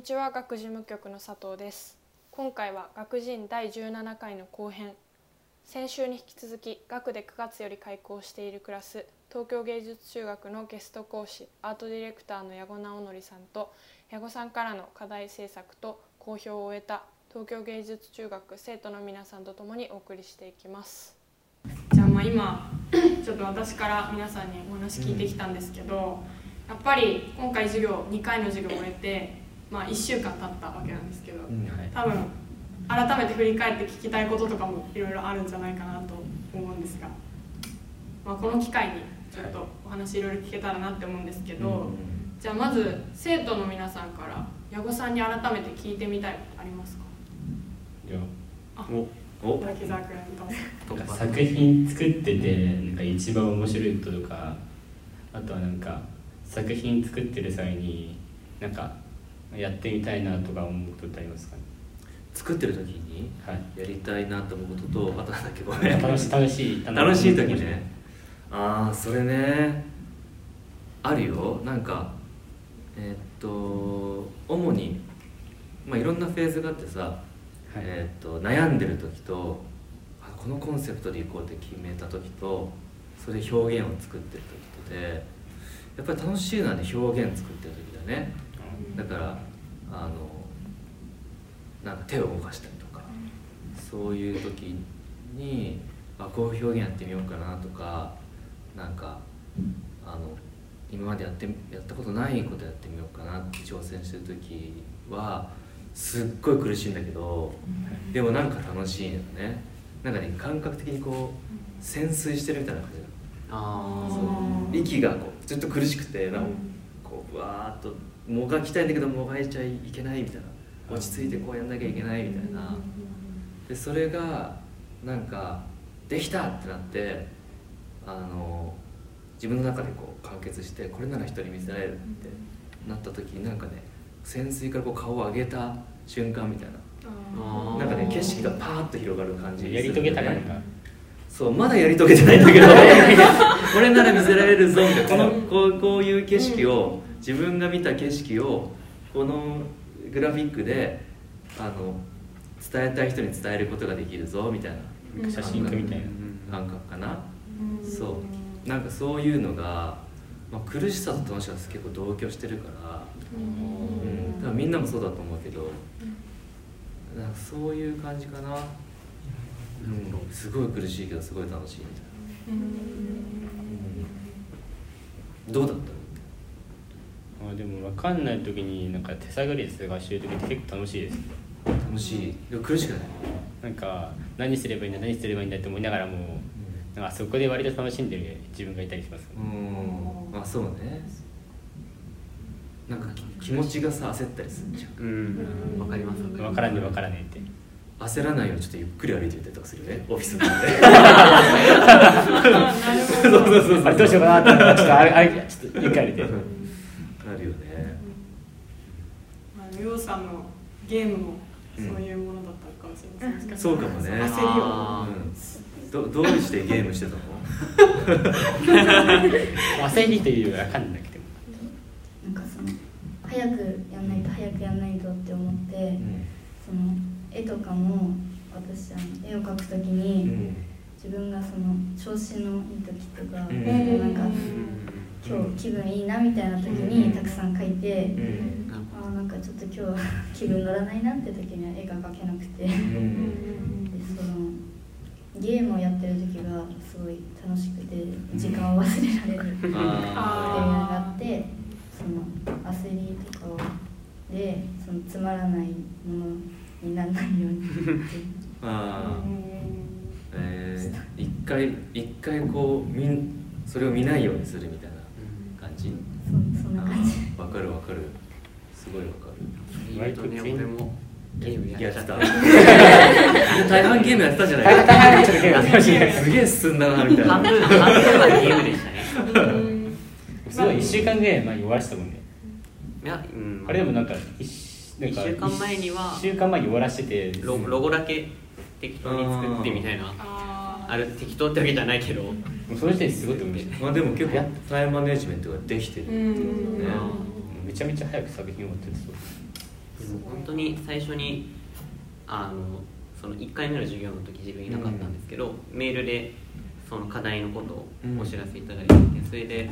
にちは学事務局の佐藤です。今回は学人第17回の後編。先週に引き続き学で9月より開校しているクラス東京芸術中学のゲスト講師アートディレクターの矢後直則さんと矢後さんからの課題制作と公表を終えた東京芸術中学生徒の皆さんとともにお送りしていきます。じゃあまあ今 ちょっと私から皆さんにお話聞いてきたんですけど、やっぱり今回授業2回の授業を終えて、まあ、1週間経ったわけなんですけど、多分改めて振り返って聞きたいこととかもいろいろあるんじゃないかなと思うんですが、まあ、この機会にちょっとお話いろいろ聞けたらなって思うんですけど、じゃあまず生徒の皆さんから矢後さんに改めて聞いてみたいことありますか？いやあおお。滝沢君どうぞ。なんか作品作っててなんか一番面白いこととかあとはなんか作品作ってる際になんかやってみたいなとか思うことってありますかね？作ってる時にはい。やりたいなと思うこととあとなんだっけごめん。楽し楽しい。楽しい時ね。ああそれね。あるよ。なんかえーっと主にまあいろんなフェーズがあってさ、はい。えーっと悩んでる時とあこのコンセプトでいこうって決めた時とそれで表現を作ってる時とでやっぱり楽しいのはね表現作ってる時だねだからあのなんか手を動かしたりとかそういう時にあこういう表現やってみようかなとかなんかあの今までやってやったことないことやってみようかなって挑戦してる時はすっごい苦しいんだけどでもなんか楽しいのね。なんかね感覚的にこう潜水してるみたいな感じあそう。息がこうずっと苦しくてなんかこうぶわーっともがきたいんだけどもがいちゃいけないみたいな。落ち着いてこうやんなきゃいけないみたいな。でそれがなんかできたってなってあの自分の中でこう完結してこれなら人に見せられるってなった時になんかね潜水からこう顔を上げた瞬間みたいな。なんかね景色がパーッと広がる感じやり遂げた感がそうまだやり遂げてないんだけど これなら見せられるぞみたいな。このこうこういう景色を自分が見た景色をこのグラフィックであの伝えたい人に伝えることができるぞみたいな。写真家みたいな。感覚かな。そう。なんかそういうのが、まあ、苦しさと楽しさが結構同居してるから、うん、多分みんなもそうだと思うけど。なんかそういう感じかな、うん、すごい苦しいけどすごい楽しいみたいな、どうだった？あでも分かんない時になんか手探りで探してる時って結構楽しいです。楽しい。でも苦しくない。なんか何すればいいんだ何すればいいんだって思いながらもなんかそこで割と楽しんでる自分がいたりしますうん。あそうね。なんかき気持ちがさ焦ったりするじゃん。うん。わかります分からんね分からねえって焦らないようにちょっとゆっくり歩いてみたりとかするね。オフィスの中で。そうそうそうどうしようかなって思ったらちょっとあれあれちょっとゆっくり歩いて。あるよね。まあ、さんのゲームもそういうものだったかもしれません、そうかもね。焦りを。あうん。どどうしてゲームしてたの？焦りというよりは分かんなくても。なんかその早くやんないと早くやんないとって思って、その絵とかも私あの絵を描くときうに、ん。自分がその調子のいい時とか、うん。なんか今日気分いいなみたいな時にたくさん描いて、うん。あーなんかちょっと今日は 気分乗らないなって時には絵が描けなくて、でそのゲームをやってる時がすごい楽しくて時間を忘れられるっていうのがあってその焦りとかをでそのつまらないものにならないようにああ。えー、一回一回こうみそれを見ないようにするみたいな感じ？そそんな感じ。わかるわかる。すごいわかる。割とね俺もゲームやってた。大半 ゲームやってたじゃない？大半ゲすげえ進んだなみたいな。半分半分はゲームでしたね。すごい1週間ぐらい前に終わらせたもんね。いや、うん、あれでもなんか一1週間前には1週間前に終わらせててロロゴだけ適当に作ってみたいな。あれ適当ってわけじゃないけど。その時点ですごいと思まし、あ、でも結構タイムマネジメントができてる。ってねめちゃめちゃ早く作品をわってるそうでも本当に最初にあのその1回目の授業の時自分いなかったんですけど、うん、メールでその課題のことをお知らせいただいて、うん、それで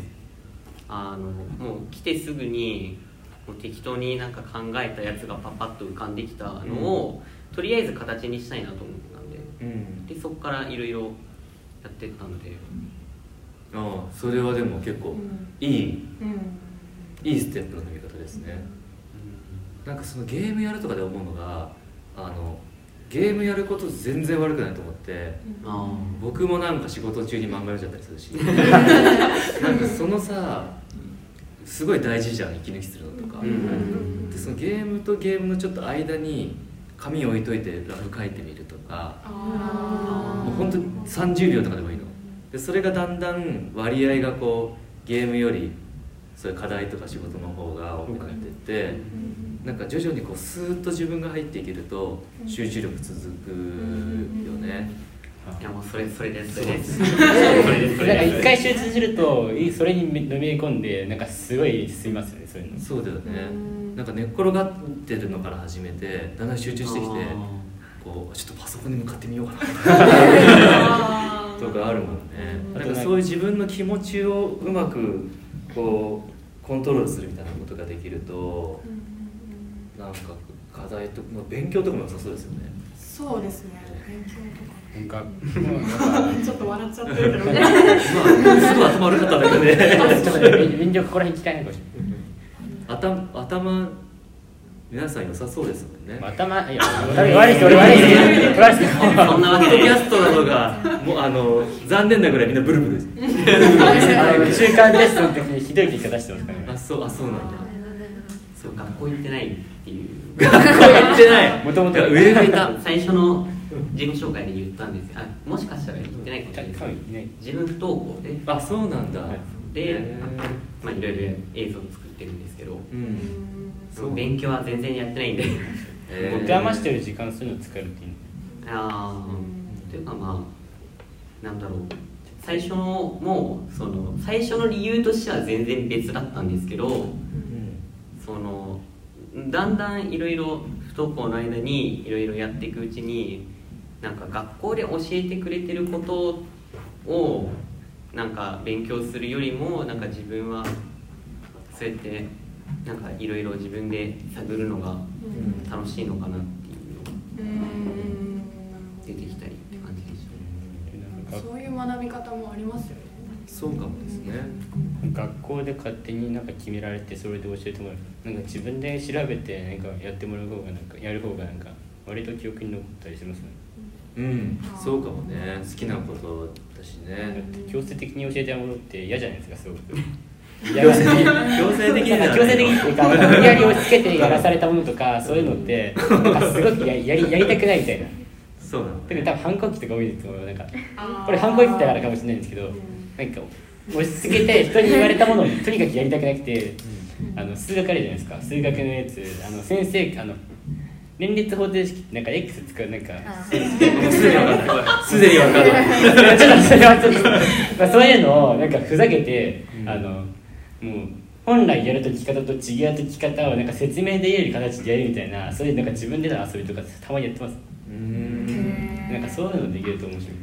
あのもう来てすぐに適当になんか考えたやつがパパッと浮かんできたのを、とりあえず形にしたいなと思ってたんで。うん。でそこからいろいろやってったので。ああそれはでも結構いいうん。いいステップの踏み方ですね。なんかそのゲームやるとかで思うのがあのゲームやること全然悪くないと思ってあ。僕もなんか仕事中に漫画読んじゃったりするし。なんかそのさすごい大事じゃん息抜きするのとか、うんでそのゲームとゲームのちょっと間に紙置いといてラフ書いてみるとか。あもう本当に30秒とかでもいいの。でそれがだんだん割合がこうゲームよりそういう課題とか仕事の方が多くなってってなんか徐々にこうスーッと自分が入っていけると集中力続くよねいやもうそれそれです。それです。なんか一回集中するといそれに飲み込んでなんかすごい進みますよねそういうの。そうだよね。なんか寝っ転がってるのから始めてだんだん集中してきてこうちょっとパソコンに向かってみようかな。とかあるもんね。うん。なんかそういう自分の気持ちをうまくこうコントロールするみたいなことができるとなんか課題とまあ勉強とかも良さそうですよね。そうですね。勉強なんかなんか ちょっと笑っちゃってるけどね。まあすごい頭悪かったんだけどね。ちょっとね便乗ここら辺聞かないかもしれない頭頭皆さん良さそうですもんね。頭いや悪い人俺悪い人俺悪い。人そんなわけでキャストなどがもうあの残念なぐらいみんなブルブルです。中間テストの時にひどい結果出してますからね。あそうあそうなんだ。そう学校行ってないっていう。学校行ってない。もともと上がいた。最初の自己紹介で言ったんですよ。あもしかしたら言ってないかもしれない。自分不登校で。あそうなんだ。でへまあいろいろ映像を作ってるんですけど。ーうん。そう勉強は全然やってないんで。持て余してる時間そういうの使えるっていいああというかまあなんだろう。最初のもうその最初の理由としては全然別だったんですけどうん。そのだんだんいろいろ不登校の間にいろいろやっていくうちになんか学校で教えてくれてることをなんか勉強するよりもなんか自分はそうやってなんかいろいろ自分で探るのが楽しいのかなっていうのが出てきたりって感じでしなん。かそういう学び方もありますよね。そうかもですね。学校で勝手になんか決められてそれで教えてもらう。なんか自分で調べてなんかやってもらう方がなんかやる方がなんか割と記憶に残ったりしますねうん。そうかもね。好きなことだしね。て強制的に教えてもらうって嫌じゃないですかすごく。強制的強制的に強制的にっていうか無理やり押し付けてやらされたものとかそういうのってなんかすごくややりやりたくないみたいな。そうなの特に多分反抗期とか多いですけどなんか。これ反抗期だからかもしれないんですけどなんか押し付けて人に言われたものをとにかくやりたくなくてあの数学あるじゃないですか。数学のやつあの先生あの連立方程式なんか X 使うなんかあすでに分かんないすでに分かんないちょっとそれはちょっと、まあ、そういうのをなんかふざけて、うん。あのもう本来やる解き方と違う解き方をなんか説明できる形でやるみたいなそういうなんか自分での遊びとかたまにやってます。うーん。なんかそういうのできると面白い。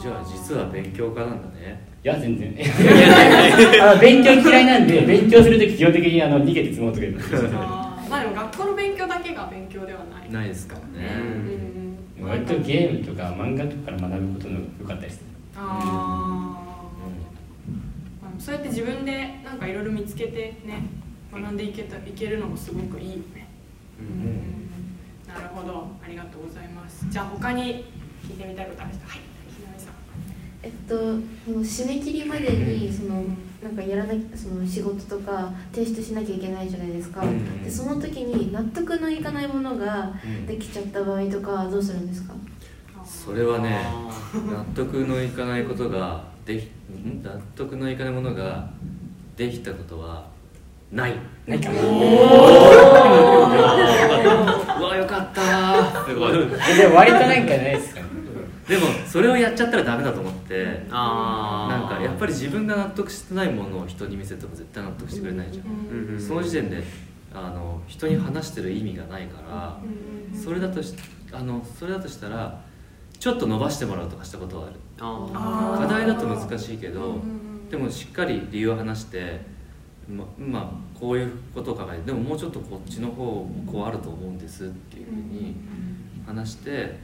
じゃあ実は勉強家なんだね。いや全然。あの勉強嫌いなんで勉強するとき基本的にあの逃げて積もうとか言うあーまあでも学校の勉強だけが勉強ではない。ないですからね。うん。うん割とゲームとか漫画とかから学ぶことの良かったりする。ああそうやって自分でなんかいろいろ見つけてね学んでいけたいけるのもすごくいいよね。うん。なるほど。ありがとうございます。じゃあ他に聞いてみたいことある人？はい。ひなみさん。えっともう締め切りまでにそのなんかやらなきその仕事とか提出しなきゃいけないじゃないですか、うんでその時に納得のいかないものがうん。できちゃった場合とかどうするんですか？それはねあ納得のいかないことができん？納得のいかないものができたことはない。なんかうわよかったでも割となんかないですかねでもそれをやっちゃったらダメだと思ってあなんかやっぱりり自分が納得してないものを人に見せても絶対納得してくれないじゃん、その時点でああの人に話してる意味がないからそれだとしあのそれだとしたらちょっと伸ばしてもらうとかしたことはある。あ課題だと難しいけどでもしっかり理由を話してままあこういうことを考えてでももうちょっとこっちの方もこうあると思うんですっていうふうに話して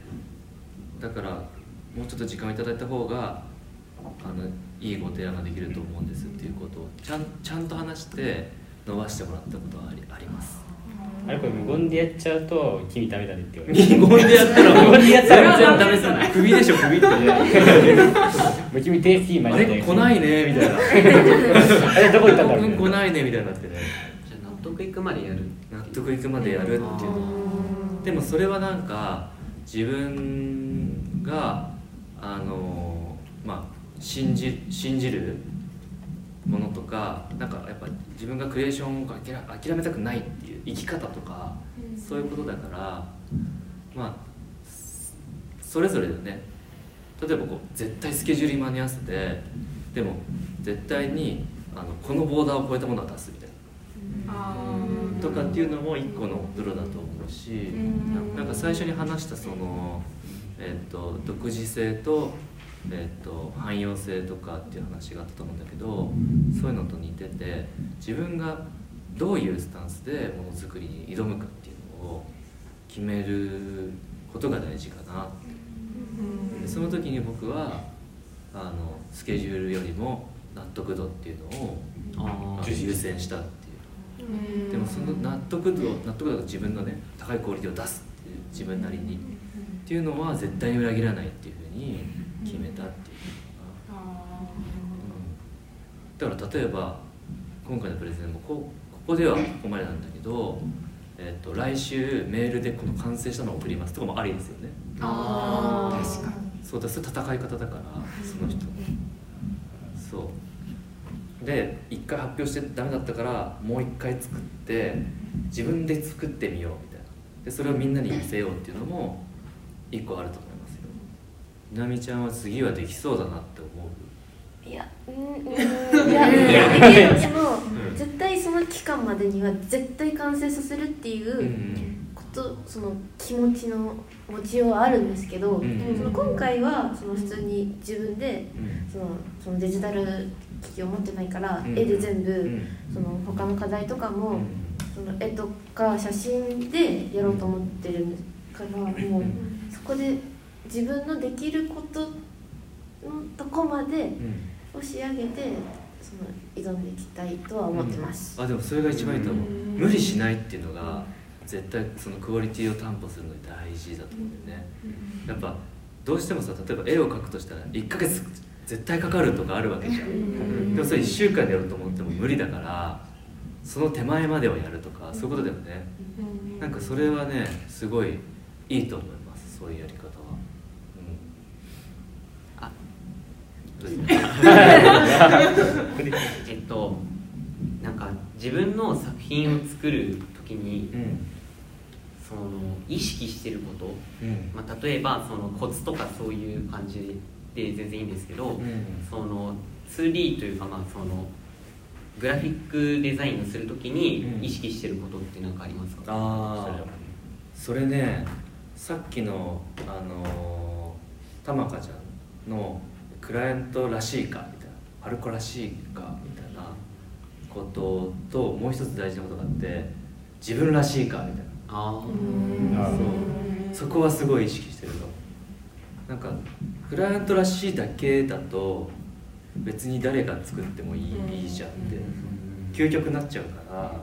だからもうちょっと時間をいただいた方があのいいご提案ができると思うんですっていうことをちゃんちゃんと話して伸ばしてもらったことはありあります。あれこれ無言でやっちゃうと「君ダメだね」って言われる。無言でやったら無言でやったら全然ダメじゃない首でしょ首って。もう君定期マあジで。れ来ないねみたいな。あれどこ行ったんだろう来ないね。みたいになってねじゃあ納得いくまでやる納得いくまでやるっていう。のでもそれはなんか自分があのまあ信じ信じるものとかなんかやっぱ自分がクリエーションを諦諦めたくないっていう生き方とかそういうことだからまあそれぞれでね。例えばこう絶対スケジュールに間に合わせてでも絶対にあのこのボーダーを超えたものは出すみたいな。とかっていうのも一個のプロだと思うしなんか最初に話したその、えっと独自性と,、えっと汎用性とかっていう話があったと思うんだけどそういうのと似てて自分がどういうスタンスでものづくりに挑むかっていうのを決めることが大事かな。でその時に僕はあのスケジュールよりも納得度っていうのを優先したっていう。でもその納得度納得度が自分のね高いクオリティを出すっていう自分なりにっていうのは絶対に裏切らないっていうふうに決めたっていうのかな、うん、だから例えば今回のプレゼンもこここではここまでなんだけど、えっと来週メールでこの完成したのを送りますとかもありですよね。ああ確かに。そうだそれ戦い方だからその人。のそう。で一回発表してダメだったからもう一回作って自分で作ってみようみたいな。でそれをみんなに見せようっていうのも一個あると思いますよ。みなみちゃんは次はできそうだなって思う？いやうんうんいやいやでも絶対その期間までには絶対完成させるっていうんううんことその気持ちの持ちようはあるんですけど、うん。その今回はその普通に自分でうん。そのそのデジタル機器を持ってないから、うん。絵で全部、うん。その他の課題とかも、うん。その絵とか写真でやろうと思ってるからもうそこで自分のできることのとこまでうん。を仕上げてその挑んでいきたいとは思ってます。あでもそれが一番いいと思う。うん。無理しないっていうのが絶対そのクオリティを担保するのに大事だと思うんだよね。やっぱどうしてもさ例えば絵を描くとしたら1ヶ月絶対かかるとかあるわけじゃん。でもそれ1週間でやろうと思っても無理だからその手前までをやるとかそういうことだよね。なんかそれはねすごいいいと思いますそういうやり方は。あ。えっとなんか自分の作品を作る時にうんその意識してること、うん。まあ、例えばそのコツとかそういう感じで全然いいんですけど、うん。その 2D というかまあそのグラフィックデザインをするときに意識してることって何かありますか、ああそれねさっきのあのーたまかちゃんのクライアントらしいかみたいなパルコらしいかみたいなことともう一つ大事なことがあって自分らしいかみたいな。ああそう。そこはすごい意識してるのなんかクライアントらしいだけだと別に誰が作ってもいい,、いいじゃんって究極になっちゃうから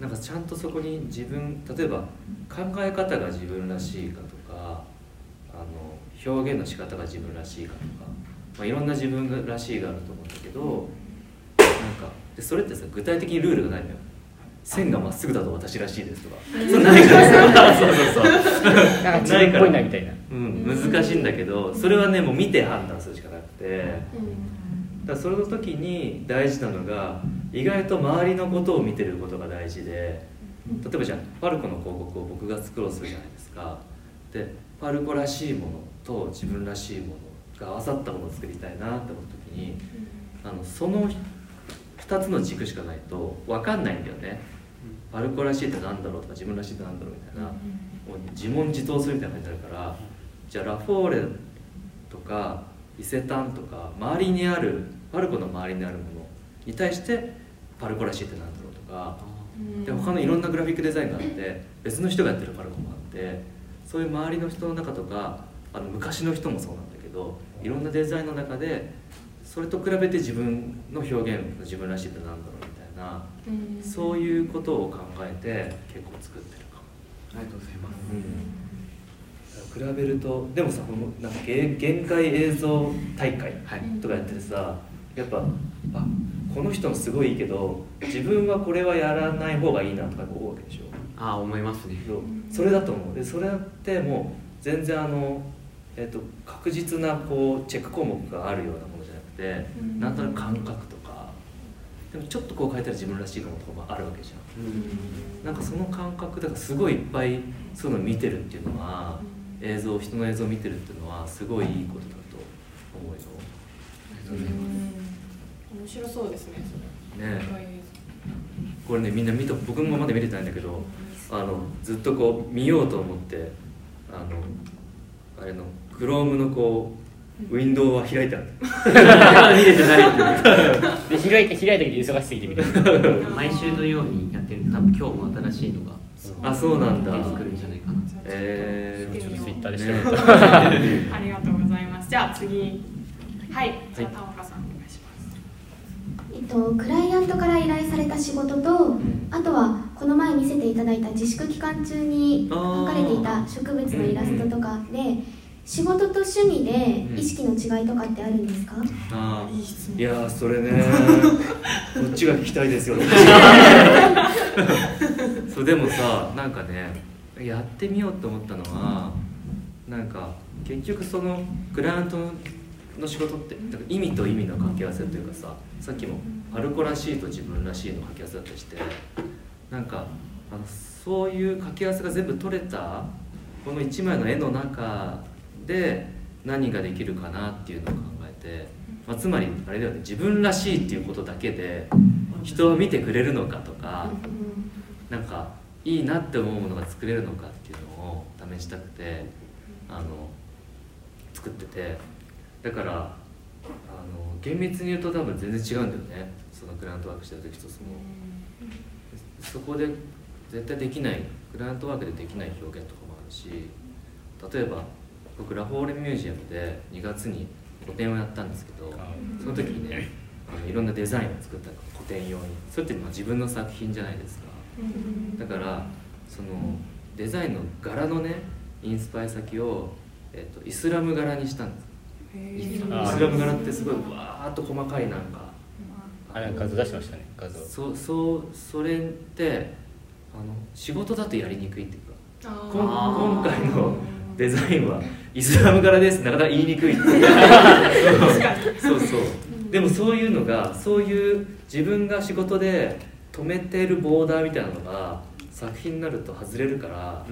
なんかちゃんとそこに自分例えば考え方が自分らしいかとかあの表現の仕方が自分らしいかとか、まあ、いろんな自分がらしいがあると思うんだけどなんかでそれってさ具体的にルールがないのよ。線がまっすぐだと私らしいですとか。そうないからさ。そうそうそうなんか自分っぽいなみたいな。うん、難しいんだけどそれはねもう見て判断するしかなくて。だからその時に大事なのが意外と周りのことを見てることが大事で例えばじゃあパルコの広告を僕が作ろうとするじゃないですか。でパルコらしいものと自分らしいものが合わさったものを作りたいなって思った時にあのその2つの軸しかないと分かんないんだよね。パルコらしいってなんだろうとか自分らしいってなんだろうみたいな、自問自答するみたいな感じになるからじゃあラフォーレとか伊勢丹とか周りにあるパルコの周りにあるものに対してパルコらしいってなんだろうとか。で他のいろんなグラフィックデザインがあって別の人がやってるパルコもあってそういう周りの人の中とかあの昔の人もそうなんだけどいろんなデザインの中でそれと比べて自分の表現自分らしいってなんだろうみたいなそういうことを考えて結構作ってるかも。ありがとうございます。比べるとでもさこのなんか限限界映像大会はいとかやっててさやっぱあこの人もすごいいいけど自分はこれはやらない方がいいなとか思うわけでしょ。ああ思いますね。そう。それだと思う。でそれってもう全然あの、えっと確実なこうチェック項目があるようなものじゃなくて、うん。なんとなく感覚とかでもちょっとこう変えたら自分らしいかもとかもあるわけじゃん。うん。なんかその感覚だからすごいいっぱいそういうの見てるっていうのは映像人の映像を見てるっていうのはすごいいいことだと思うよ面白そうですねそれ。ねこれねみんな見た僕もまだ見れてないんだけどあのずっとこう見ようと思ってあのあれの Chrome のこうウィンドウは開いてある見れてないで開いて開いたけど忙しすぎてみたいな毎週のようにやってるんで多分今日も新しいのがあそうなんだ。出てくるんじゃないかな。えー、ちょっと Twitter で調ねべた。ありがとうございます。じゃあ次。はい。じゃあ田岡さんと、クライアントから依頼された仕事とあとはこの前見せていただいた自粛期間中に描かれていた植物のイラストとかで仕事と趣味で意識の違いとかってあるんですか？あー。いやーそれね。こっちが聞きたいですよ。そうでもさなんかねやってみようと思ったのはなんか結局そのクライアントの仕事って意味と意味の掛け合わせというかささっきもパルコらしいと自分らしいの掛け合わせだったりしてなんかあのそういう掛け合わせが全部取れたこの一枚の絵の中で何ができるかなっていうのを考えて、まあ、つまりあれだよね自分らしいっていうことだけで人は見てくれるのかとかなんかいいなって思うものが作れるのかっていうのを試したくてあの作っててだからあの厳密に言うと多分全然違うんだよね。そのクライアントワークしてる時とその。そこで絶対できないクライアントワークでできない表現とかもあるし例えば僕ラフォーレミュージアムで2月に個展をやったんですけどその時にねあのいろんなデザインを作ったの個展用に。それってまあ自分の作品じゃないですか。だからそのデザインの柄のねインスパイ先を、えっとイスラム柄にしたんですイスラム柄ってすごいわーっと細かいなんか。あなんか画像出してましたね画像。そうそうそれってあの仕事だとやりにくいっていうか。こん今回のデザインはイスラム柄ですなかなか言いにくいっていう。そう。そうでもそういうのがそういう自分が仕事で止めてるボーダーみたいなのが作品になると外れるから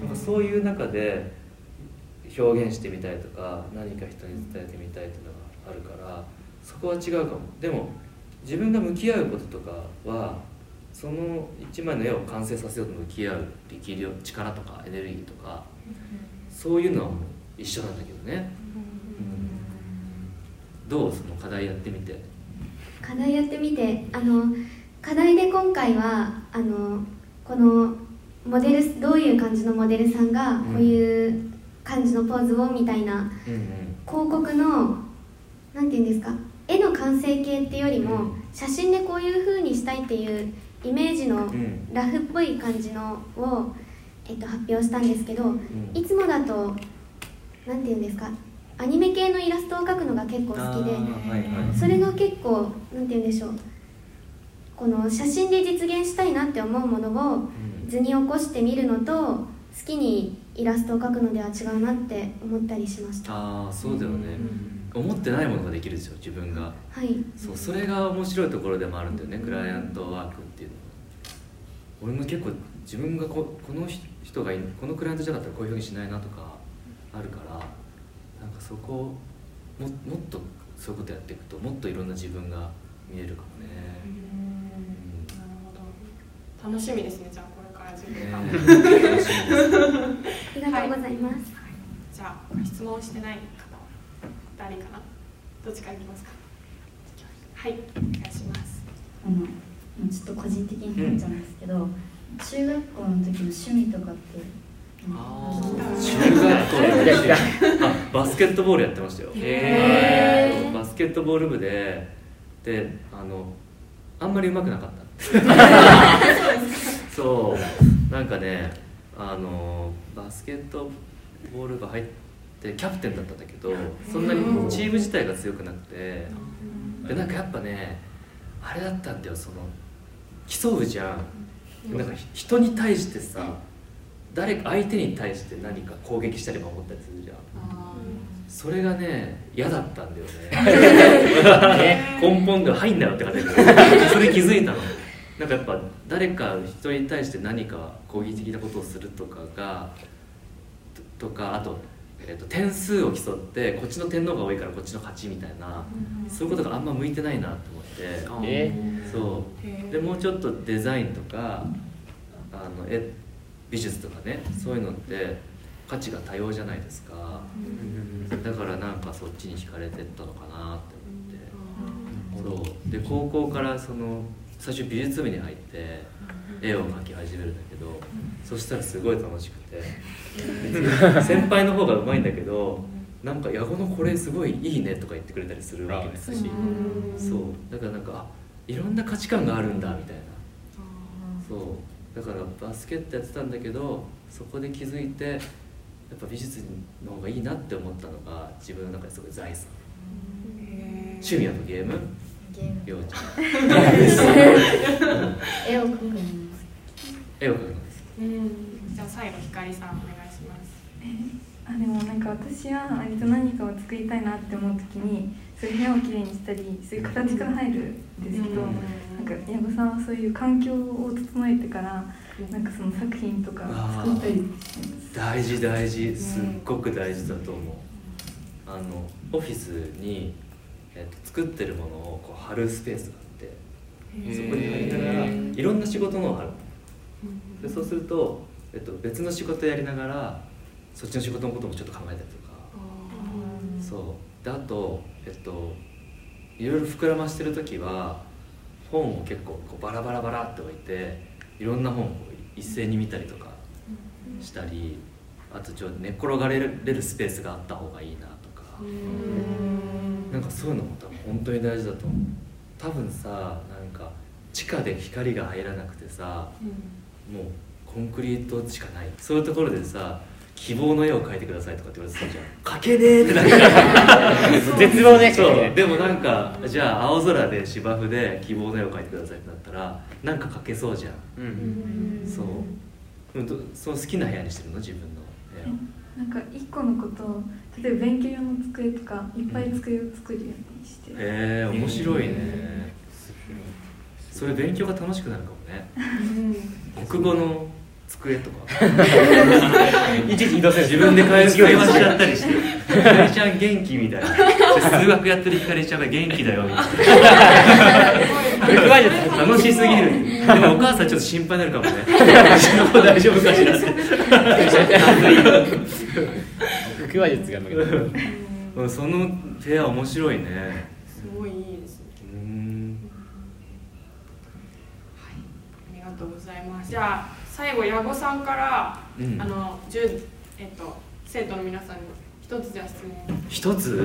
なんかそういう中で表現してみたいとか何か人に伝えてみたいっていうのがあるからそこは違うかも。でも自分が向き合うこととかはその一枚の絵を完成させようと向き合う力量力とかエネルギーとかそういうのはもう一緒なんだけどね、どう？その課題やってみて。課題やってみて。あの課題で今回はあのこのモデルどういう感じのモデルさんがこういう感じのポーズをみたいな。うんうん。広告のなんていうんですか？絵の完成形っていうよりも写真でこういう風にしたいっていうイメージのうん。ラフっぽい感じのを、えっと、発表したんですけどん。いつもだとなんていうんですか？アニメ系のイラストを描くのが結構好きであーはいはい。それが結構なんていうんでしょう。この写真で実現したいなって思うものをうん。図に起こしてみるのと好きにイラストを描くのでは違うなって思ったりしました。ああそうだよね、思ってないものができるでしょ自分が。はい。そうそれが面白いところでもあるんだよねクライアントワークっていうのは。俺も結構自分がここの人がいこのクライアントじゃなかったらこういう表現しないなとかあるからなんかそこをももっとそういうことやっていくともっといろんな自分が見えるかもね、なるほど。楽しみですねじゃあこれから自分が、ね楽しみですありがとうございます、じゃあ質問してない方誰かな？どっちからいきますか。はい。お願い。しますあのちょっと個人的になっちゃうんですけど、中学校の時の趣味とかってあー。中学校の時あバスケットボールやってましたよ。へはい。バスケットボール部でであのあんまり上手くなかった そうなんかねあのバスケットボール部入ってキャプテンだったんだけどそんなにチーム自体が強くなくてでなんかやっぱねあれだったんだよその競うじゃん。なんかひ人に対してさ誰か相手に対して何か攻撃したり守ったりするじゃん。それがね嫌だったんだよ ね。根本が入んなよって感じそれ気づいたのなんかやっぱ誰か人に対して何か攻撃的なことをするとかがととかあと,、えー、と点数を競ってこっちの点の方が多いからこっちの勝ちみたいな、そういうことがあんま向いてないなと思って。えそう。でもうちょっとデザインとかあの絵美術とかねそういうのって価値が多様じゃないですか、だからなんかそっちに惹かれてったのかなって思って。そう。で高校からその最初美術部に入って絵を描き始めるんだけどそしたらすごい楽しくて。先輩の方がうまいんだけどなんか「矢後のこれすごいいいね」とか言ってくれたりするわけですし。そう。だからなんかあいろんな価値観があるんだみたいな。そう。だからバスケットやってたんだけどそこで気づいてやっぱ美術の方がいいなって思ったのが自分の中ですごい財産。趣味はゲームりょうちゃん絵を描くのも絵を描くのですじゃあ最後ひかりさんお願いします。あでもなんか私は割と何かを作りたいなって思う時にそういう部屋をきれいにしたりそういう形から入るんですけど、なんか矢後さんはそういう環境を整えてからなんかその作品とか作ったりしてます。大事大事。すっごく大事だと思う。あのオフィスに、えっと作ってるものをこう貼るスペースがあってそこに貼りながらいろんな仕事のを貼る。でそうすると、えっと、別の仕事やりながらそっちの仕事のこともちょっと考えたりとか。そう。であとえっといろいろ膨らましてる時は本を結構こうバラバラバラって置いていろんな本を一斉に見たりとかしたりあとちょっと寝っ転がれるれるスペースがあった方がいいなとかなんかそういうのも多分本当に大事だと思う。多分さなんか地下で光が入らなくてさもうコンクリートしかない。そういうところでさ希望の絵を描いてくださいとかって言われてたじゃん。描けねえって。な る絶望ねそう。でもなんかじゃあ青空で芝生で希望の絵を描いてくださいってなったらなんか描けそうじゃん。うん。そう。うん。とその好きな部屋にしてるの？自分の部屋を。なんか一個のことを例えば勉強用の机とかいっぱい机を作るようにして、へえ面白いね。それ勉強が楽しくなるかもね。国語の机とか。いちいち移動する自分で会会話しちゃった。りして「ひかりちゃん元気」みたいな。で数学やってるひかりちゃんが元気だよ。みたいな楽しすぎる。でもお母さんちょっと心配になるかもね。うちの子大丈夫かしらって 腹話術が向けてうん。その部屋面白いね。すごいいいですね。うん。ありがとうございます。じゃあ最後矢後さんから、うん。あの10えっと生徒の皆さんに一つじゃあ質問。一つ？す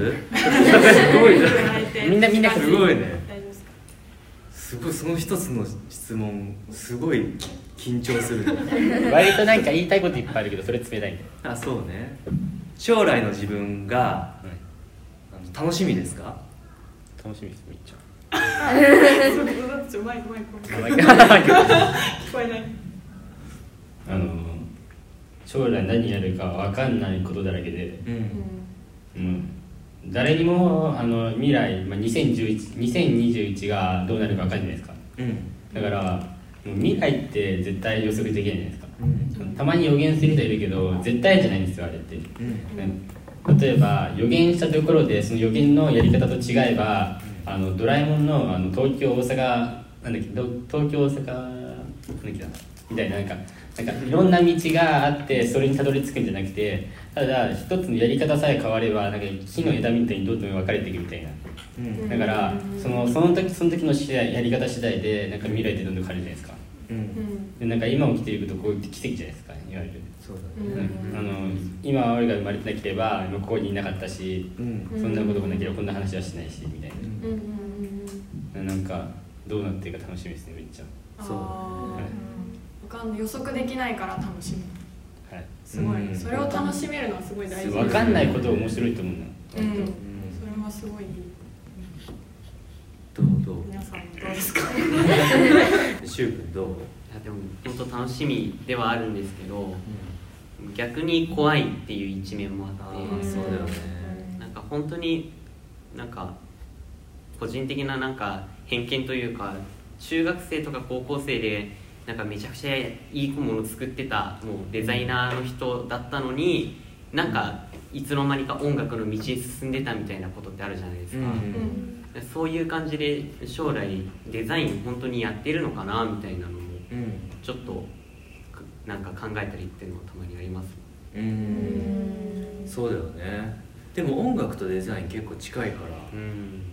ごいみんなみんなすごいね。大丈夫ですか？すごいその一つの質問すごい緊張するね。割となんか言いたいこといっぱいあるけどそれ冷たいんだよあそうね将来の自分が楽しみですか？楽しみですめっちゃ。聞こえない。あの将来何やるか分かんないことだらけで、うん。うん、誰にもあの未来、まあ、2011 2021がどうなるか分かんないですか。うん。だから未来って絶対予測できないじゃないですか。うん。たまに予言する人いるけど絶対じゃないんですよあれって、うん。例えば予言したところでその予言のやり方と違えばあのドラえもんのあの東京大阪なんだっけど東京大阪なんだっけなみたいななんかなんかいろんな道があってそれにたどり着くんじゃなくてただ一つのやり方さえ変わればなんか木の枝みたいにどんどん分かれていくみたいなうん。だからそのその時その時の次第やり方次第でなんか未来ってどんどん変わるじゃないですか。うん。でなんか今起きていることこういって奇跡じゃないですかいわゆる、そうだうねん。あの今俺が生まれてなければ今ここにいなかったしうん。そんなこともなければこんな話はしないしみたいうん。うんうんうんななんかどうなっていくか楽しみですねめっちゃ。そうい。ーわかんない。予測できないから楽しみはい。すごい、うん。それを楽しめるのはすごい大事。分かんないこと面白いと思うなうん、割と。それはすごいいいどうどう？皆さんどうですか？しゅうくんどう？いやでも本当楽しみではあるんですけど逆に怖いっていう一面もああってあそうだよね。なんか本当になんか個人的ななんか偏見というか中学生とか高校生でなんかめちゃくちゃいいもの作ってたもうデザイナーの人だったのになんかいつの間にか音楽の道に進んでたみたいなことってあるじゃないですか、うんそういう感じで将来デザイン本当にやってるのかなみたいなのもうん。ちょっとくなんか考えたりっていうのはたまにあります。うん。そうだよね。でも音楽とデザイン結構近いからうん。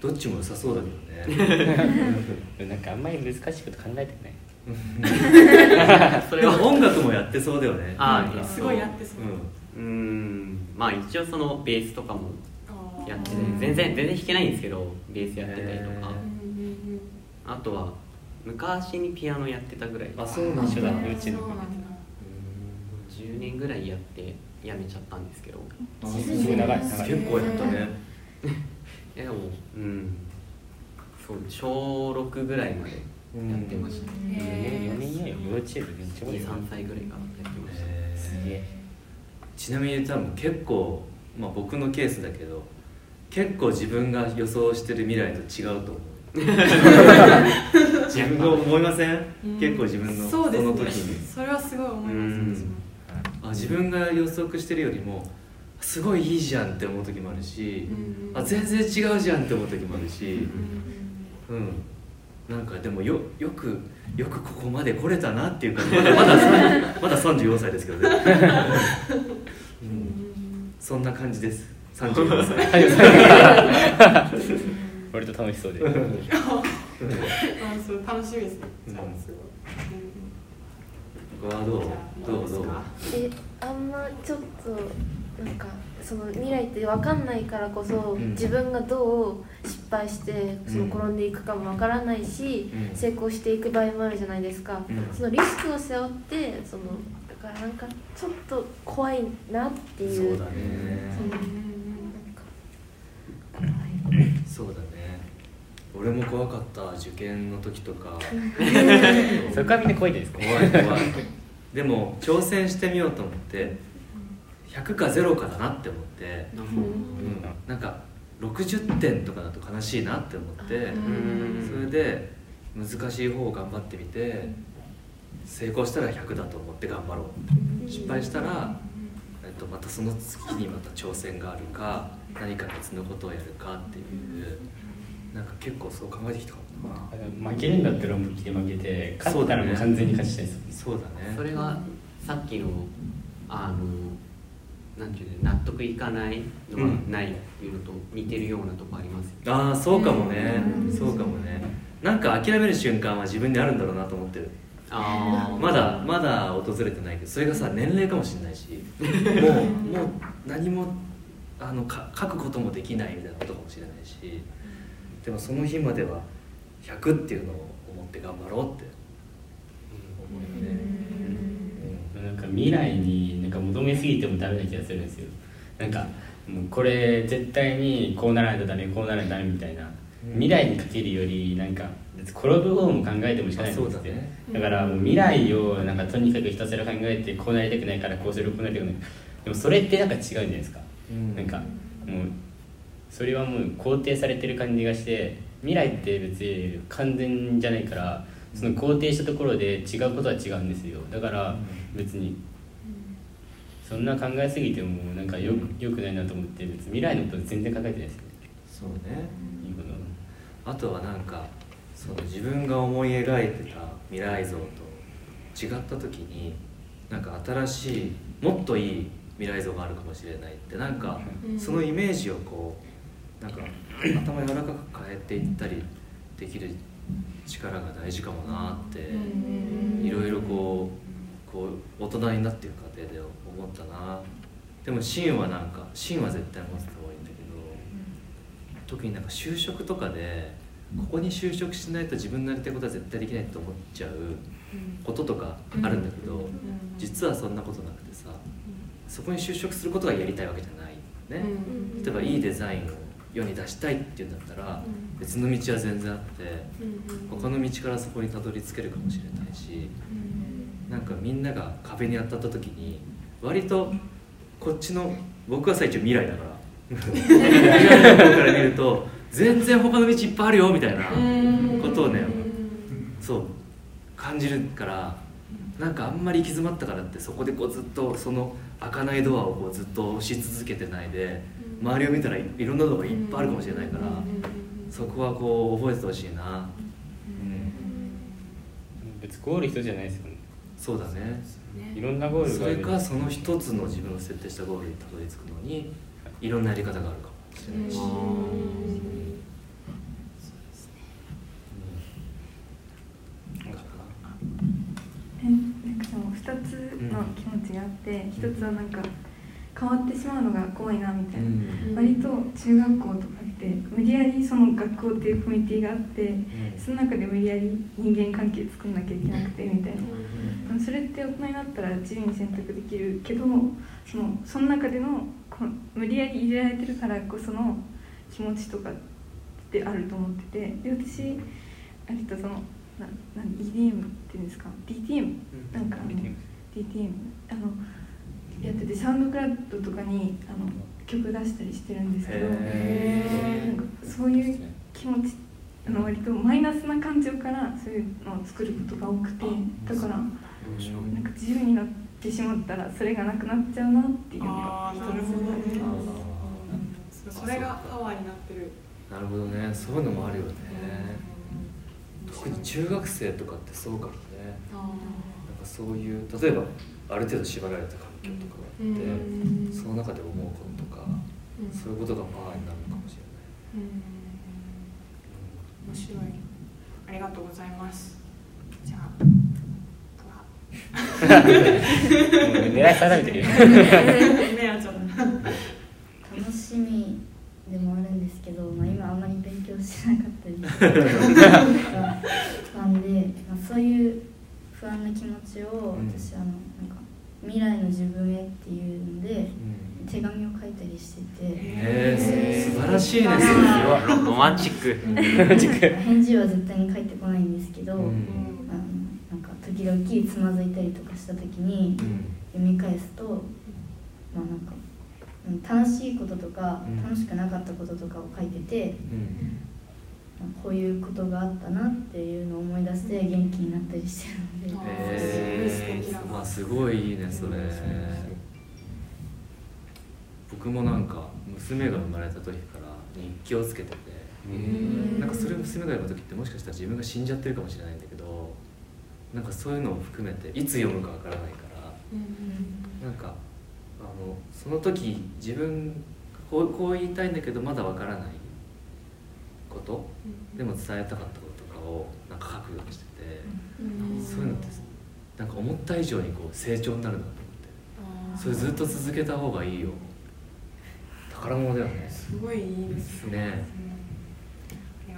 どっちも良さそうだけどね。なんかあんまり難しいこと考えてない。それは。でも音楽もやってそうだよね。あなんか。すごいやってそう、うん。うん。まあ一応そのベースとかもやってて全然全然弾けないんですけどベースやってたりとか。あとは昔にピアノやってたぐらい。あそうなん一緒だうんうちの。そうなんだ。10年ぐらいやってやめちゃったんですけど。あすごい。長い。結構やったね。でもうん。そう小6ぐらいまでやってました、4年4年いやよ。幼稚園でめっちゃ多いよ23歳ぐらいからやってました、すげえ。ちなみに多分結構、まあ、僕のケースだけど結構自分が予想してる未来と違うと思う。自分が思いません、うん。結構自分のそね。の時に。それはすごい思います。あ自分が予測してるよりもすごいいいじゃんって思う時もあるし、うんあ全然違うじゃんって思う時もあるしうんうんなんかでもよよくよくここまで来れたなっていう感じ。まだまだ30まだ34歳ですけどね、うん、そんな感じです34歳割と楽しそうで。あそう楽しみですね。うん。じゃあすごい僕はどうどうどうえあん。まちょっとなん。かその未来って分かん。ないからこそ、うん。自分がどう失敗してその転ん。でいくかも分からないし、うん。成功していく場合もあるじゃないですか、うん。そのリスクを背負ってそのだからなん。かちょっと怖いなっていうそうだねそのなん。そうだね。俺も怖かった受験の時とか。そこはみんな怖いですか。怖い怖い。でも挑戦してみようと思って100か0かだなって思って、うん、なんか60点とかだと悲しいなって思ってうん。それで難しい方を頑張ってみて成功したら100だと思って頑張ろう。失敗したら、えっと、またその次にまた挑戦があるか何か別のことをやるかっていうなんか結構そう考えてきたかもな。負けるんだったら思いっきり負けて勝ったらもう完全に勝ちたいですそうだね。それがさっきのあのなんていうの納得いかないのがないっていうのと似てるようなとこありますよああそうかもね。そうかもね。なんか諦める瞬間は自分にあるんだろうなと思ってる。ああまだまだ訪れてないけどそれがさ年齢かもしれないし。もうもう何もあのか書くこともできないみたいなことかもしれないしでもその日までは100っていうのを思って頑張ろうって思うよね。なんか未来になんか求めすぎてもダメな気がするんですよ。なんかもうこれ絶対にこうならないとダメこうならないとダメみたいな、うん。未来にかけるよりなんか転ぶ方も考えてもしかないんですよだね。だからもう未来をなんかとにかくひたすら考えてこうなりたくないからこうするこうなりたくない。でもそれってなんか違うじゃないですか、うんなんかもうそれはもう肯定されてる感じがして未来って別に完全じゃないからその肯定したところで違うことは違うんですよ。だから別にそんな考えすぎてもなんかよよくないなと思って別に未来のこと全然考えてないですよ。そうね。いいこと。あとはなんかその自分が思い描いてた未来像と違った時になんか新しいもっといい未来像があるかもしれないってなんかそのイメージをこうなんか頭柔らかく変えていったりできる力が大事かもなっていろいろこうこう大人になっていく過程で思ったな。でも芯はなんか芯は絶対持ってた方がいいんだけど特になんか就職とかでここに就職しないと自分のやりたいことは絶対できないと思っちゃうこととかあるんだけど実はそんなことなくてさそこに就職することがやりたいわけじゃないね。例えばいいデザインを世に出したいっていうんだったら別の道は全然あって他の道からそこにたどり着けるかもしれないしなんかみんなが壁に当たった時に割とこっちの僕はさ一応未来だから。未来の方から見ると全然他の道いっぱいあるよみたいなことをねそう感じるからなんかあんまり行き詰まったからってそこでこうずっとその開かないドアをこうずっと押し続けてないで周りを見たらいいろんなのがいっぱいあるかもしれないからそこはこう覚えててほしいな、うん、別にゴール一つじゃないですよね。そうだね。いろんなゴールそがある。れかその一つの自分の設定したゴールにたどり着くのにい。ろんなやり方があるかもしれないし、うんかなえなんかでも2つの気持ちがあって、一つはなんか変わってしまうのが怖いなみたいな、割と中学校とかって無理やりその学校っていうコミュニティがあってその中で無理やり人間関係作んなきゃいけなくてみたいな、それって大人になったら自由に選択できるけどそのその中での無理やり入れられてるからこその気持ちとかってあると思ってて。で私割とそのなな EDM っていうんですか？DTM なんかあの DTM あのやっててサウンドクラウドとかにあの曲出したりしてるんですけどなんかそういう気持ちあの割とマイナスな感情からそういうのを作ることが多くてだからなんか自由になってしまったらそれがなくなっちゃうなっていう。のが一つそれがパワーになってる。なるほどね。そういうのもあるよね特に中学生とかってそうかもね。なんかそういう例えばある程度縛られた環境とかがあって、うん。その中で思うこととか、そういうことがパワーになるのかもしれない、面白い。ありがとうございます。じゃあ狙い定めてるよ。楽しみでもあるんですけど、まあ、今あんまり勉強しなかったり したんで、まあ、そういう不安な気持ちをうん私あのなんか未来の自分へっていうのでうん手紙を書いたりしててえー、す素晴らしいねあーそれはロロマンチック。返事は絶対に返ってこないんですけど、うん。あのなんか時々つまずいたりとかした時に読み返すとまあなんかうん楽しいこととかうん。楽しくなかったこととかを書いてて、こういうことがあったなっていうのを思い出して元気になったりしてるので、えー、まあすごいいいね。それ僕もなんか娘が生まれた時から日記をつけててなんかそれ娘が読む時ってもしかしたら自分が死んじゃってるかもしれないんだけどなんかそういうのを含めていつ読むかわからないからなんかあのその時自分こうこう言いたいんだけどまだわからないことでも伝えたかったこととかをなんか書くようにしててそういうのってなんか思った以上にこう成長になるなと思って。それずっと続けた方がいいよ。宝物だよね。すごいいいですね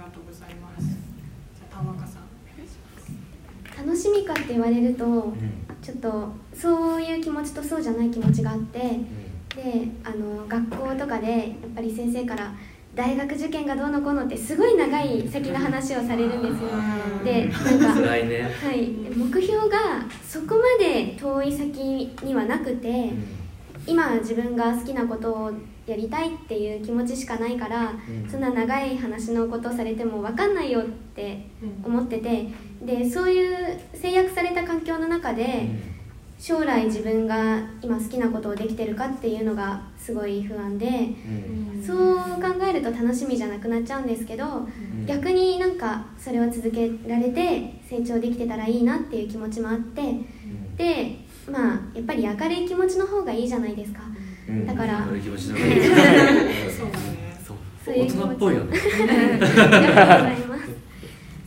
がとうございます。じゃあ田中さんお願いします楽しみかって言われるとうん。ちょっとそういう気持ちとそうじゃない気持ちがあってであの学校とかでやっぱり先生から大学受験がどうのこうのってすごい長い先の話をされるんですよ。でなんか 辛いね。はい、目標がそこまで遠い先にはなくて今自分が好きなことをやりたいっていう気持ちしかないからうん。そんな長い話のことされても分かんないよって思っててでそういう制約された環境の中で将来自分が今好きなことをできてるかっていうのがすすごい不安でうん。そう考えると楽しみじゃなくなっちゃうんですけど逆になんかそれを続けられて成長できてたらいいなっていう気持ちもあってでまあやっぱり明るい気持ちの方がいいじゃないですか。うんだから。そういう大気持ち。人っぽいよね。ありがとうございます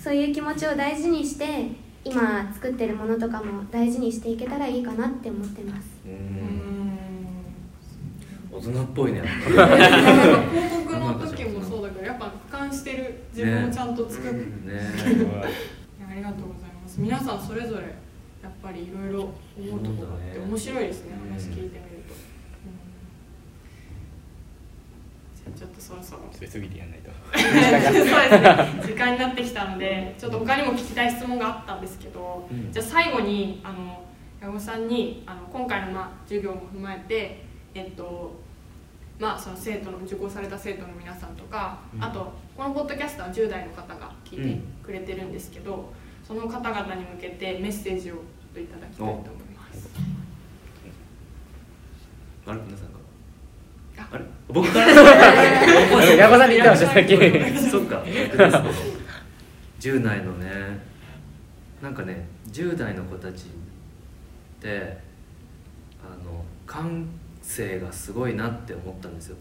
そういう気持ちを大事にして今作ってるものとかも大事にしていけたらいいかなって思ってます。うん。大人っぽいね。広告の時もそうだけどやっぱ俯瞰してる自分をちゃんと作る、ねありがとうございます。皆さんそれぞれやっぱりいろいろ思うところがあって面白いですねうん。話聞いてみると、うんじゃあちょっとそろそろ。急ぎでやんないと。そうですね。時間になってきたのでちょっと他にも聞きたい質問があったんですけど、うん。じゃあ最後にあの矢後さんにあの今回の、まあ、授業も踏まえてえっとまあその生徒の受講された生徒の皆さんとか、うん。あとこのポッドキャストは10代の方が聞いてくれてるんですけど、その方々に向けてメッセージをいただきたいと思います。あれ僕から？矢後さんに言ってましたさっき。そっか。10代のねなんかね10代の子たちってあの感性がすごいなって思ったんですよ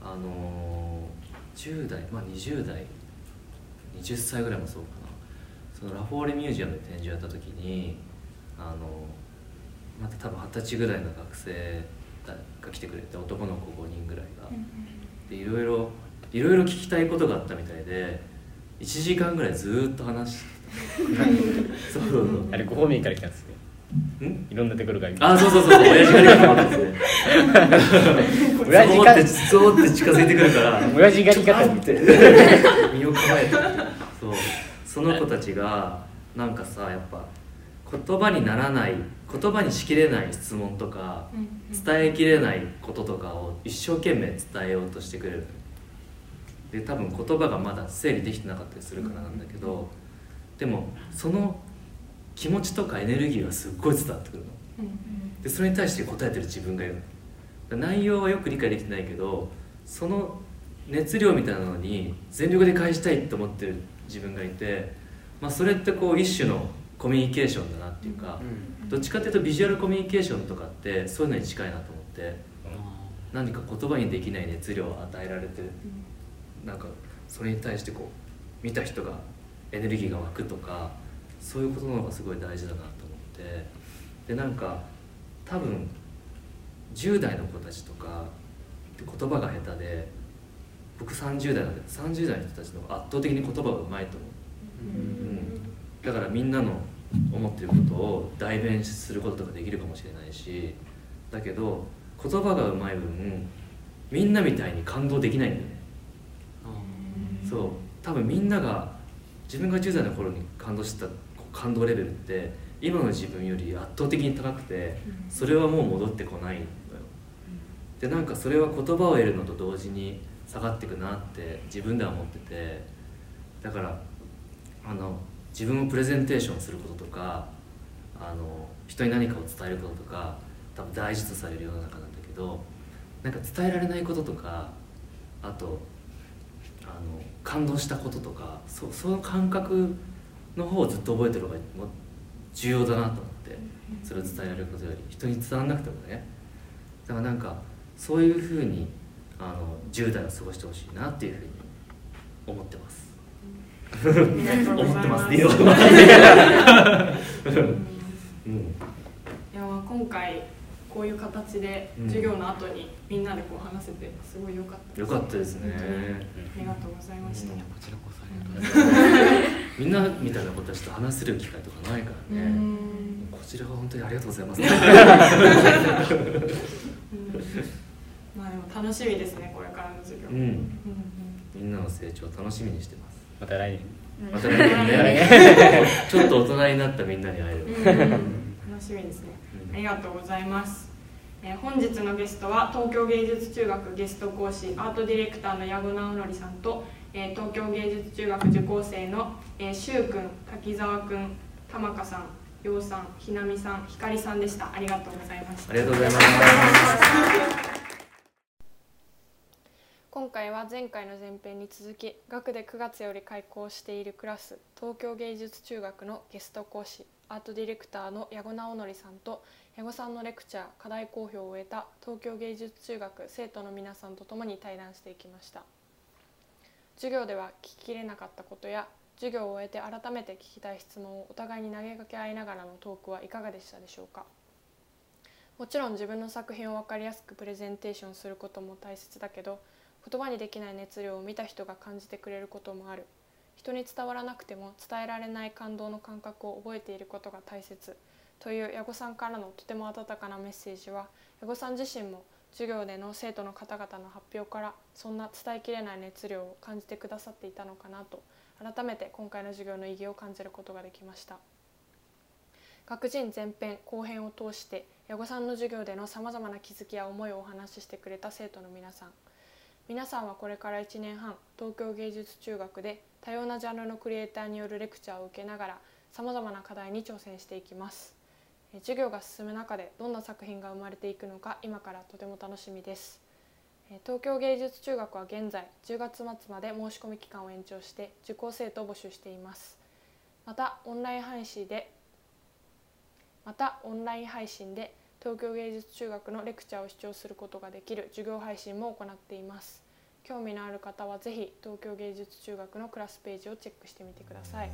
僕。あの10代まあ20代20歳ぐらいもそうかな。そのラフォーレミュージアムで展示をやった時にあのまた多分二十歳ぐらいの学生が来てくれて男の子5人ぐらいが。でいろいろいろいろ聞きたいことがあったみたいで1時間ぐらいずーっと話してた。そうそうそう。あれご方面から来たんですね。ん？いろんなところがあそうそうそう。そう親父狩りがですね。親父かゾーってゾーって近づいてくるから。親父狩り方って身を構えて。そう。その子たちがなんかさやっぱ言葉にならない言葉にしきれない質問とか伝えきれないこととかを一生懸命伝えようとしてくれる。で多分言葉がまだ整理できてなかったりするからなんだけどでもその気持ちとかエネルギーがすっごい伝わってくるの。でそれに対して答えてる自分がいるの。内容はよく理解できてないけどその熱量みたいなのに全力で返したいと思ってる自分がいて、まあ、それってこう一種のコミュニケーションだなっていうか、どっちかっていうとビジュアルコミュニケーションとかってそういうのに近いなと思って。何か言葉にできない熱量を与えられてなんかそれに対してこう見た人がエネルギーが湧くとかそういうことの方がすごい大事だなと思って。でなんか多分10代の子たちとかって言葉が下手で僕30代なんで30代の人たちの方が圧倒的に言葉がうまいと思う、うん、だからみんなの思ってることを代弁することとかできるかもしれないしだけど言葉がうまい分みんなみたいに感動できないんだよね。そう。多分みんなが自分が10代の頃に感動したこう感動レベルって今の自分より圧倒的に高くてそれはもう戻ってこないのよ。でなんかそれは言葉を得るのと同時に下がっていくなって自分では思っててだからあの自分をプレゼンテーションすることとかあの人に何かを伝えることとか多分大事とされる世の中なんだけどなんか伝えられないこととかあとあの感動したこととかそその感覚の方をずっと覚えてる方が重要だなと思ってそれを伝えられることより人に伝わらなくてもねだからなんかそういうふうにあの10代を過ごしてほしいなっていうふうに思ってます。思ってますっていうのはうんいや今回こういう形でうん。授業の後にみんなでこう話せてすごい良かったよかったですね。ありがとうございました、うん。こちらこそありがとうございます。みんなみたいな子たちと話せる機会とかないからね。うん。こちらは本当にありがとうございますまあでも楽しみですねこれからの授業、ううんんみんなの成長楽しみにしてますまた来年。また来年ね。ちょっと大人になったみんなに会える。うん。楽しみですね。ありがとうございます、えー本日のゲストは東京芸術中学ゲスト講師アートディレクターの矢後直則さんと、えー東京芸術中学受講生の、えー、しゅうくん滝沢くん玉香さんようさんひなみさんひかりさんでした。ありがとうございました。ありがとうございます今回は前回の前編に続き学で9月より開校しているクラス東京芸術中学のゲスト講師アートディレクターの矢後直則さんと矢後さんのレクチャー課題公表を終えた東京芸術中学生徒の皆さんと共に対談していきました。授業では聞ききれなかったことや授業を終えて改めて聞きたい質問をお互いに投げかけ合いながらのトークはいかがでしたでしょうか。もちろん自分の作品を分かりやすくプレゼンテーションすることも大切だけど言葉にできない熱量を見た人が感じてくれることもある。人に伝わらなくても伝えられない感動の感覚を覚えていることが大切。という矢後さんからのとても温かなメッセージは矢後さん自身も授業での生徒の方々の発表からそんな伝えきれない熱量を感じてくださっていたのかなと改めて今回の授業の意義を感じることができました。学人前編後編を通して矢後さんの授業でのさまざまな気づきや思いをお話ししてくれた生徒の皆さん。皆さんはこれから1年半東京芸術中学で多様なジャンルのクリエイターによるレクチャーを受けながらさまざまな課題に挑戦していきます。授業が進む中でどんな作品が生まれていくのか今からとても楽しみです。東京芸術中学は現在10月末まで申し込み期間を延長して受講生徒を募集しています。またオンライン配信でまたオンライン配信で東京芸術中学のレクチャーを視聴することができる授業配信も行っています。興味のある方はぜひ東京芸術中学のクラスページをチェックしてみてください。